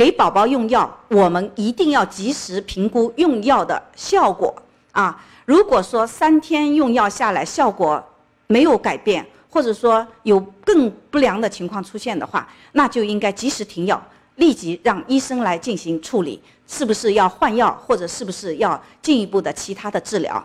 给宝宝用药我们一定要及时评估用药的效果。啊如果说三天用药下来效果没有改变或者说有更不良的情况出现的话那就应该及时停药立即让医生来进行处理是不是要换药或者是不是要进一步的其他的治疗。